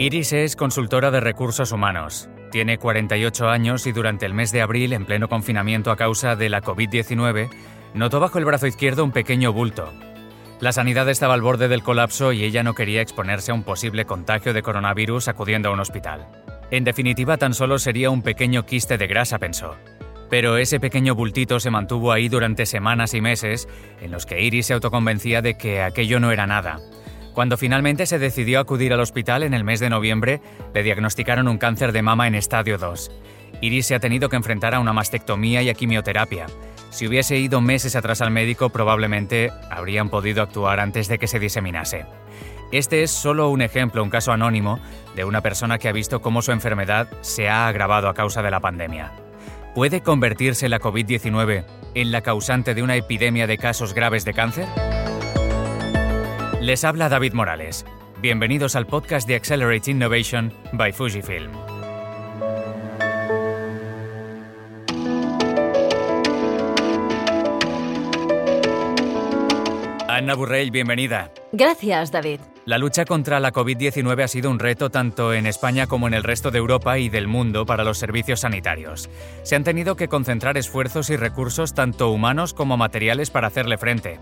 Iris es consultora de recursos humanos. Tiene 48 años y durante el mes de abril, en pleno confinamiento a causa de la COVID-19, notó bajo el brazo izquierdo un pequeño bulto. La sanidad estaba al borde del colapso y ella no quería exponerse a un posible contagio de coronavirus acudiendo a un hospital. En definitiva, tan solo sería un pequeño quiste de grasa, pensó. Pero ese pequeño bultito se mantuvo ahí durante semanas y meses, en los que Iris se autoconvencía de que aquello no era nada. Cuando finalmente se decidió acudir al hospital en el mes de noviembre, le diagnosticaron un cáncer de mama en estadio 2. Iris se ha tenido que enfrentar a una mastectomía y a quimioterapia. Si hubiese ido meses atrás al médico, probablemente habrían podido actuar antes de que se diseminase. Este es solo un ejemplo, un caso anónimo, de una persona que ha visto cómo su enfermedad se ha agravado a causa de la pandemia. ¿Puede convertirse la COVID-19 en la causante de una epidemia de casos graves de cáncer? Les habla David Morales. Bienvenidos al podcast de Accelerate Innovation by Fujifilm. Anna Burrell, bienvenida. Gracias, David. La lucha contra la COVID-19 ha sido un reto tanto en España como en el resto de Europa y del mundo para los servicios sanitarios. Se han tenido que concentrar esfuerzos y recursos tanto humanos como materiales para hacerle frente.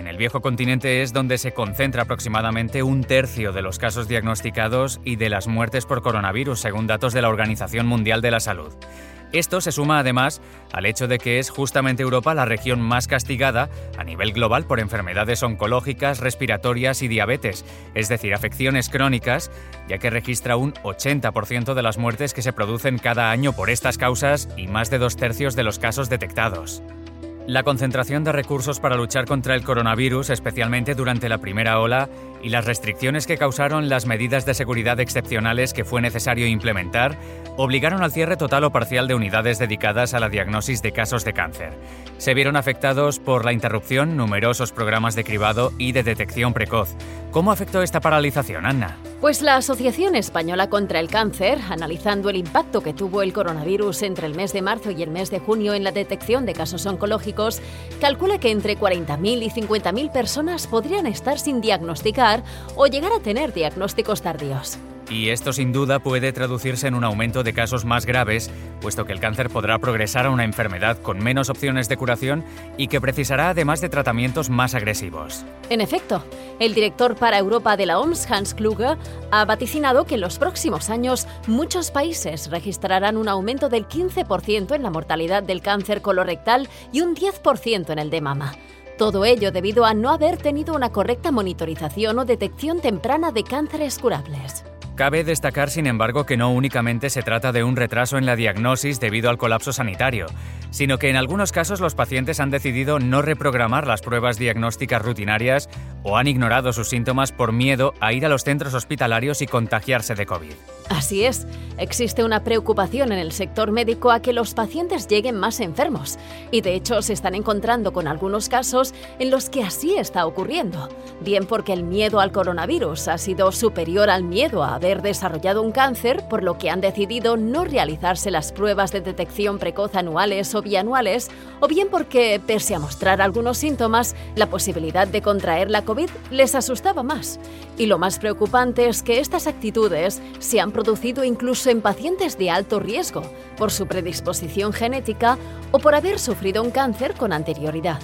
En el viejo continente es donde se concentra aproximadamente un tercio de los casos diagnosticados y de las muertes por coronavirus, según datos de la Organización Mundial de la Salud. Esto se suma además al hecho de que es justamente Europa la región más castigada a nivel global por enfermedades oncológicas, respiratorias y diabetes, es decir, afecciones crónicas, ya que registra un 80% de las muertes que se producen cada año por estas causas y más de dos tercios de los casos detectados. La concentración de recursos para luchar contra el coronavirus, especialmente durante la primera ola, y las restricciones que causaron las medidas de seguridad excepcionales que fue necesario implementar, obligaron al cierre total o parcial de unidades dedicadas a la diagnosis de casos de cáncer. Se vieron afectados por la interrupción numerosos programas de cribado y de detección precoz. ¿Cómo afectó esta paralización, Anna? Pues la Asociación Española contra el Cáncer, analizando el impacto que tuvo el coronavirus entre el mes de marzo y el mes de junio en la detección de casos oncológicos, calcula que entre 40.000 y 50.000 personas podrían estar sin diagnosticar o llegar a tener diagnósticos tardíos. Y esto sin duda puede traducirse en un aumento de casos más graves, puesto que el cáncer podrá progresar a una enfermedad con menos opciones de curación y que precisará además de tratamientos más agresivos. En efecto, el director para Europa de la OMS, Hans Kluge, ha vaticinado que en los próximos años muchos países registrarán un aumento del 15% en la mortalidad del cáncer colorectal y un 10% en el de mama. Todo ello debido a no haber tenido una correcta monitorización o detección temprana de cánceres curables. Cabe destacar, sin embargo, que no únicamente se trata de un retraso en la diagnosis debido al colapso sanitario, sino que en algunos casos los pacientes han decidido no reprogramar las pruebas diagnósticas rutinarias o han ignorado sus síntomas por miedo a ir a los centros hospitalarios y contagiarse de COVID. Así es, existe una preocupación en el sector médico a que los pacientes lleguen más enfermos, y de hecho se están encontrando con algunos casos en los que así está ocurriendo, bien porque el miedo al coronavirus ha sido superior al miedo a haber desarrollado un cáncer, por lo que han decidido no realizarse las pruebas de detección precoz anuales o bianuales, o bien porque, pese a mostrar algunos síntomas, la posibilidad de contraer la COVID les asustaba más. Y lo más preocupante es que estas actitudes se han producido incluso en pacientes de alto riesgo, por su predisposición genética o por haber sufrido un cáncer con anterioridad.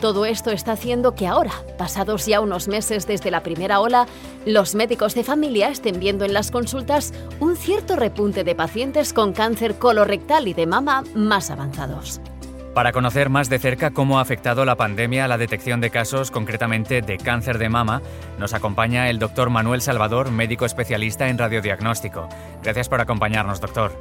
Todo esto está haciendo que ahora, pasados ya unos meses desde la primera ola, los médicos de familia estén viendo en las consultas un cierto repunte de pacientes con cáncer colorectal y de mama más avanzados. Para conocer más de cerca cómo ha afectado la pandemia a la detección de casos, concretamente de cáncer de mama, nos acompaña el doctor Manuel Salvador, médico especialista en radiodiagnóstico. Gracias por acompañarnos, doctor.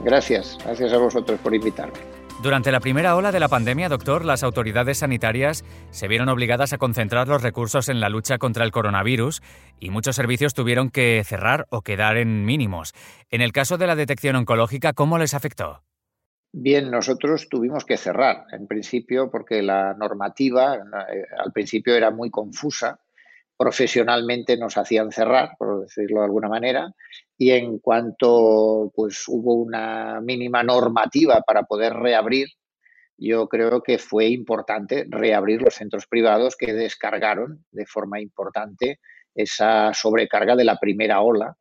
Gracias, gracias a vosotros por invitarme. Durante la primera ola de la pandemia, doctor, las autoridades sanitarias se vieron obligadas a concentrar los recursos en la lucha contra el coronavirus y muchos servicios tuvieron que cerrar o quedar en mínimos. En el caso de la detección oncológica, ¿cómo les afectó? Bien, nosotros tuvimos que cerrar, en principio, porque la normativa eh, al principio era muy confusa. Profesionalmente nos hacían cerrar, por decirlo de alguna manera, y en cuanto pues, hubo una mínima normativa para poder reabrir, yo creo que fue importante reabrir los centros privados que descargaron de forma importante esa sobrecarga de la primera ola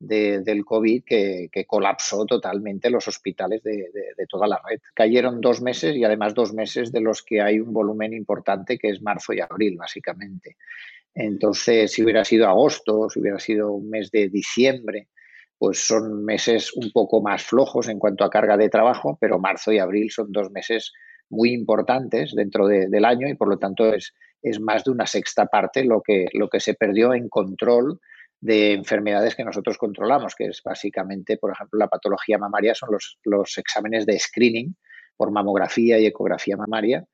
del COVID que, colapsó totalmente los hospitales de, toda la red. Cayeron dos meses y además dos meses de los que hay un volumen importante que es marzo y abril, básicamente. Entonces, si hubiera sido agosto, si hubiera sido un mes de diciembre, pues son meses un poco más flojos en cuanto a carga de trabajo, pero marzo y abril son dos meses muy importantes dentro del año y por lo tanto es, más de una sexta parte lo que, se perdió en control de enfermedades que nosotros controlamos, que es básicamente, por ejemplo, la patología mamaria, son los exámenes de screening por mamografía y ecografía mamaria,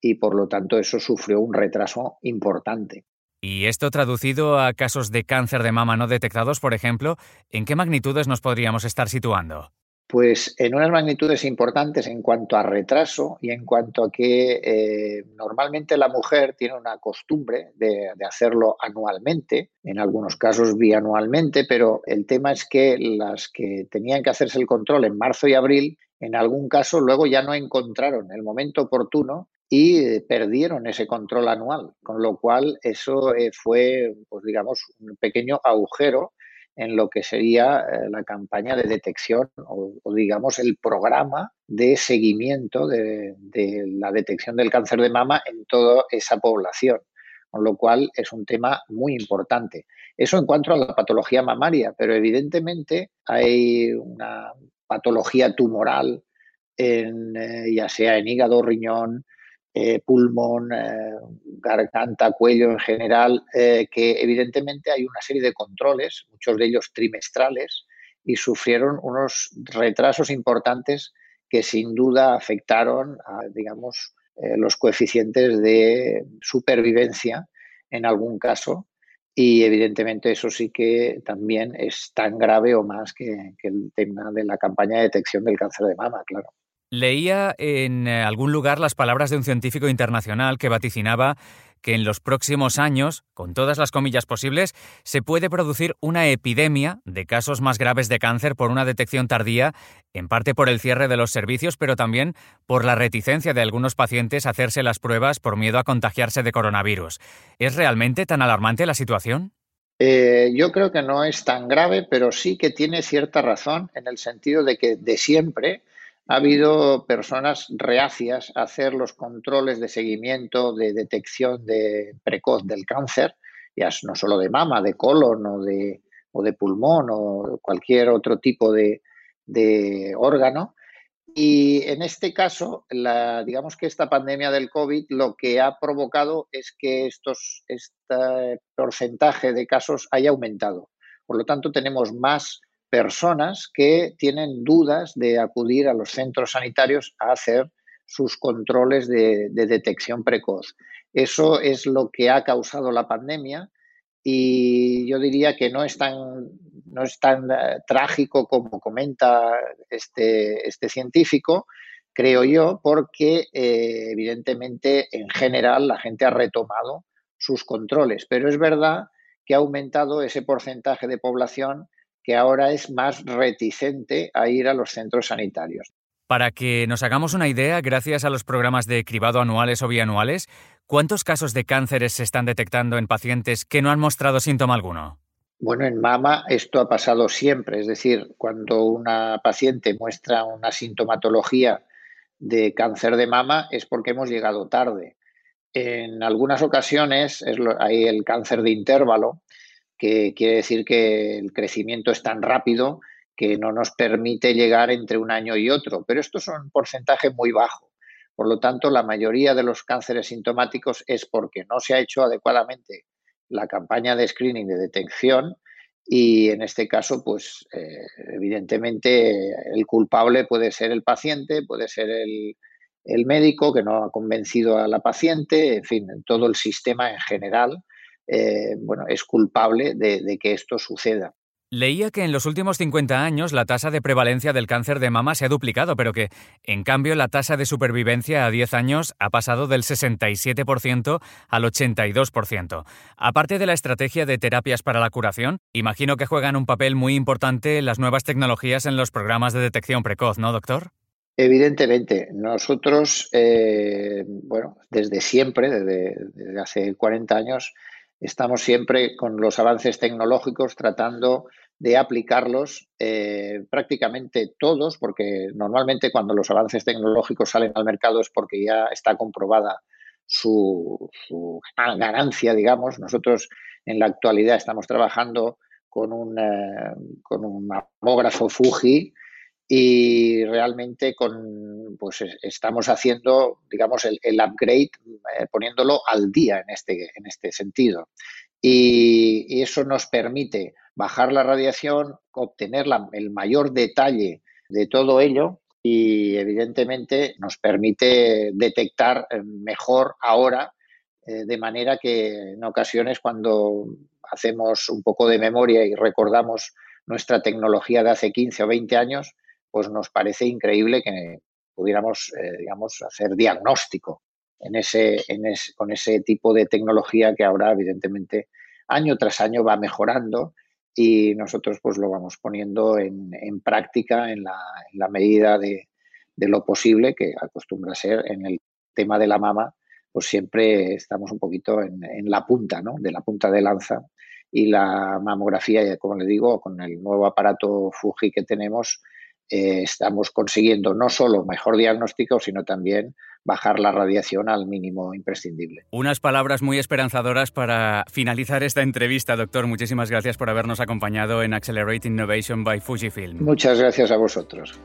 y por lo tanto eso sufrió un retraso importante. Y esto traducido a casos de cáncer de mama no detectados, por ejemplo, ¿en qué magnitudes nos podríamos estar situando? Pues en unas magnitudes importantes en cuanto a retraso y en cuanto a que eh, normalmente la mujer tiene una costumbre de, hacerlo anualmente, en algunos casos bianualmente, pero el tema es que las que tenían que hacerse el control en marzo y abril, en algún caso luego ya no encontraron el momento oportuno y eh, perdieron ese control anual, con lo cual eso eh, fue, pues digamos, un pequeño agujero en lo que sería eh, la campaña de detección o, digamos el programa de seguimiento de, la detección del cáncer de mama en toda esa población, con lo cual es un tema muy importante. Eso en cuanto a la patología mamaria, pero evidentemente hay una patología tumoral, en, ya sea en hígado, riñón, eh, pulmón, eh, garganta, cuello en general, eh, que evidentemente hay una serie de controles, muchos de ellos trimestrales, y sufrieron unos retrasos importantes que sin duda afectaron a, digamos, los coeficientes de supervivencia en algún caso. Y evidentemente eso sí que también es tan grave o más que el tema de la campaña de detección del cáncer de mama, claro. Leía en eh, algún lugar las palabras de un científico internacional que vaticinaba que en los próximos años, con todas las comillas posibles, se puede producir una epidemia de casos más graves de cáncer por una detección tardía, en parte por el cierre de los servicios, pero también por la reticencia de algunos pacientes a hacerse las pruebas por miedo a contagiarse de coronavirus. ¿Es realmente tan alarmante la situación? Eh, yo creo que no es tan grave, pero sí que tiene cierta razón en el sentido de que de siempre ha habido personas reacias a hacer los controles de seguimiento, de detección de precoz del cáncer, ya no solo de mama, de colon o de, o de pulmón o cualquier otro tipo de, órgano. Y en este caso, la, digamos que esta pandemia del COVID lo que ha provocado es que estos, este porcentaje de casos haya aumentado. Por lo tanto, tenemos más personas que tienen dudas de acudir a los centros sanitarios a hacer sus controles de, detección precoz. Eso es lo que ha causado la pandemia y yo diría que no es tan, no es tan eh, trágico como comenta este, este científico, creo yo, porque eh, evidentemente en general la gente ha retomado sus controles, pero es verdad que ha aumentado ese porcentaje de población que ahora es más reticente a ir a los centros sanitarios. Para que nos hagamos una idea, gracias a los programas de cribado anuales o bianuales, ¿cuántos casos de cánceres se están detectando en pacientes que no han mostrado síntoma alguno? Bueno, en mama esto ha pasado siempre, es decir, cuando una paciente muestra una sintomatología de cáncer de mama es porque hemos llegado tarde. En algunas ocasiones hay el cáncer de intervalo, que quiere decir que el crecimiento es tan rápido que no nos permite llegar entre un año y otro. Pero esto es un porcentaje muy bajo. Por lo tanto, la mayoría de los cánceres sintomáticos es porque no se ha hecho adecuadamente la campaña de screening de detección y en este caso, pues eh, evidentemente el culpable puede ser el paciente, puede ser el, el médico que no ha convencido a la paciente, en fin, todo el sistema en general eh, bueno, es culpable de, que esto suceda. Leía que en los últimos 50 años la tasa de prevalencia del cáncer de mama se ha duplicado, pero que, en cambio, la tasa de supervivencia a 10 años ha pasado del 67% al 82%. Aparte de la estrategia de terapias para la curación, imagino que juegan un papel muy importante las nuevas tecnologías en los programas de detección precoz, ¿no, doctor? Evidentemente, nosotros, eh, bueno, desde siempre, desde, desde hace 40 años, estamos siempre con los avances tecnológicos tratando de aplicarlos eh, prácticamente todos, porque normalmente cuando los avances tecnológicos salen al mercado es porque ya está comprobada su, ganancia, digamos. Nosotros en la actualidad estamos trabajando con un, con un mamógrafo Fuji y realmente con, pues estamos haciendo, digamos, el, upgrade, eh, poniéndolo al día en este, en este sentido. Y, eso nos permite bajar la radiación, obtener el mayor detalle de todo ello y evidentemente nos permite detectar eh, mejor ahora, eh, de manera que en ocasiones cuando hacemos un poco de memoria y recordamos nuestra tecnología de hace 15 o 20 años, pues nos parece increíble que pudiéramos, eh, digamos, hacer diagnóstico en ese, en con ese tipo de tecnología que ahora, evidentemente, año tras año va mejorando y nosotros pues lo vamos poniendo en, práctica en la, medida de, lo posible, que acostumbra ser en el tema de la mama, pues siempre estamos un poquito en, la punta, ¿no? De la punta de lanza. Y la mamografía, como le digo, con el nuevo aparato Fuji que tenemos, eh, estamos consiguiendo no solo mejor diagnóstico, sino también bajar la radiación al mínimo imprescindible. Unas palabras muy esperanzadoras para finalizar esta entrevista, doctor. Muchísimas gracias por habernos acompañado en Accelerate Innovation by Fujifilm. Muchas gracias a vosotros.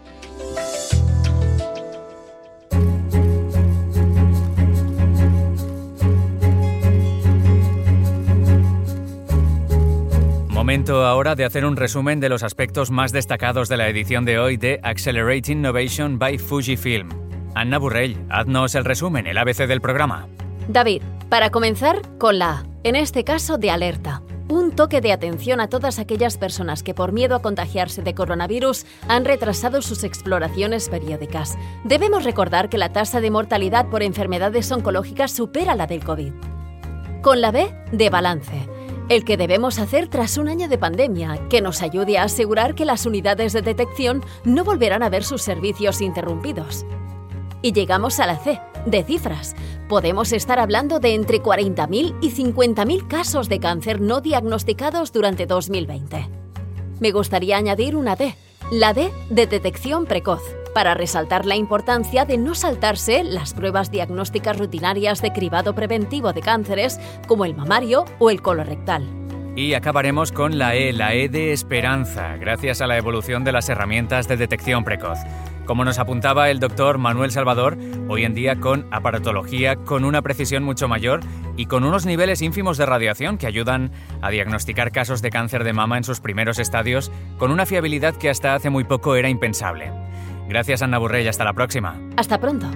Momento ahora de hacer un resumen de los aspectos más destacados de la edición de hoy de Accelerating Innovation by Fujifilm. Anna Burrell, haznos el resumen, el ABC del programa. David, para comenzar con la en este caso de alerta. Un toque de atención a todas aquellas personas que por miedo a contagiarse de coronavirus han retrasado sus exploraciones periódicas. Debemos recordar que la tasa de mortalidad por enfermedades oncológicas supera la del COVID. Con la B, de balance el que debemos hacer tras un año de pandemia, que nos ayude a asegurar que las unidades de detección no volverán a ver sus servicios interrumpidos. Y llegamos a la C, de cifras. Podemos estar hablando de entre 40.000 y 50.000 casos de cáncer no diagnosticados durante 2020. Me gustaría añadir una D, la D de detección precoz para resaltar la importancia de no saltarse las pruebas diagnósticas rutinarias de cribado preventivo de cánceres como el mamario o el colorectal. Y acabaremos con la E, la E de esperanza, gracias a la evolución de las herramientas de detección precoz. Como nos apuntaba el doctor Manuel Salvador, hoy en día con aparatología con una precisión mucho mayor y con unos niveles ínfimos de radiación que ayudan a diagnosticar casos de cáncer de mama en sus primeros estadios con una fiabilidad que hasta hace muy poco era impensable. Gracias Anna Burrell, hasta la próxima. Hasta pronto.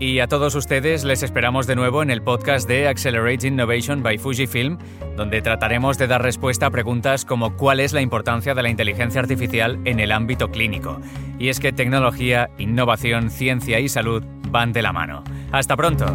Y a todos ustedes les esperamos de nuevo en el podcast de Accelerate Innovation by Fujifilm, donde trataremos de dar respuesta a preguntas como cuál es la importancia de la inteligencia artificial en el ámbito clínico. Y es que tecnología, innovación, ciencia y salud van de la mano. Hasta pronto.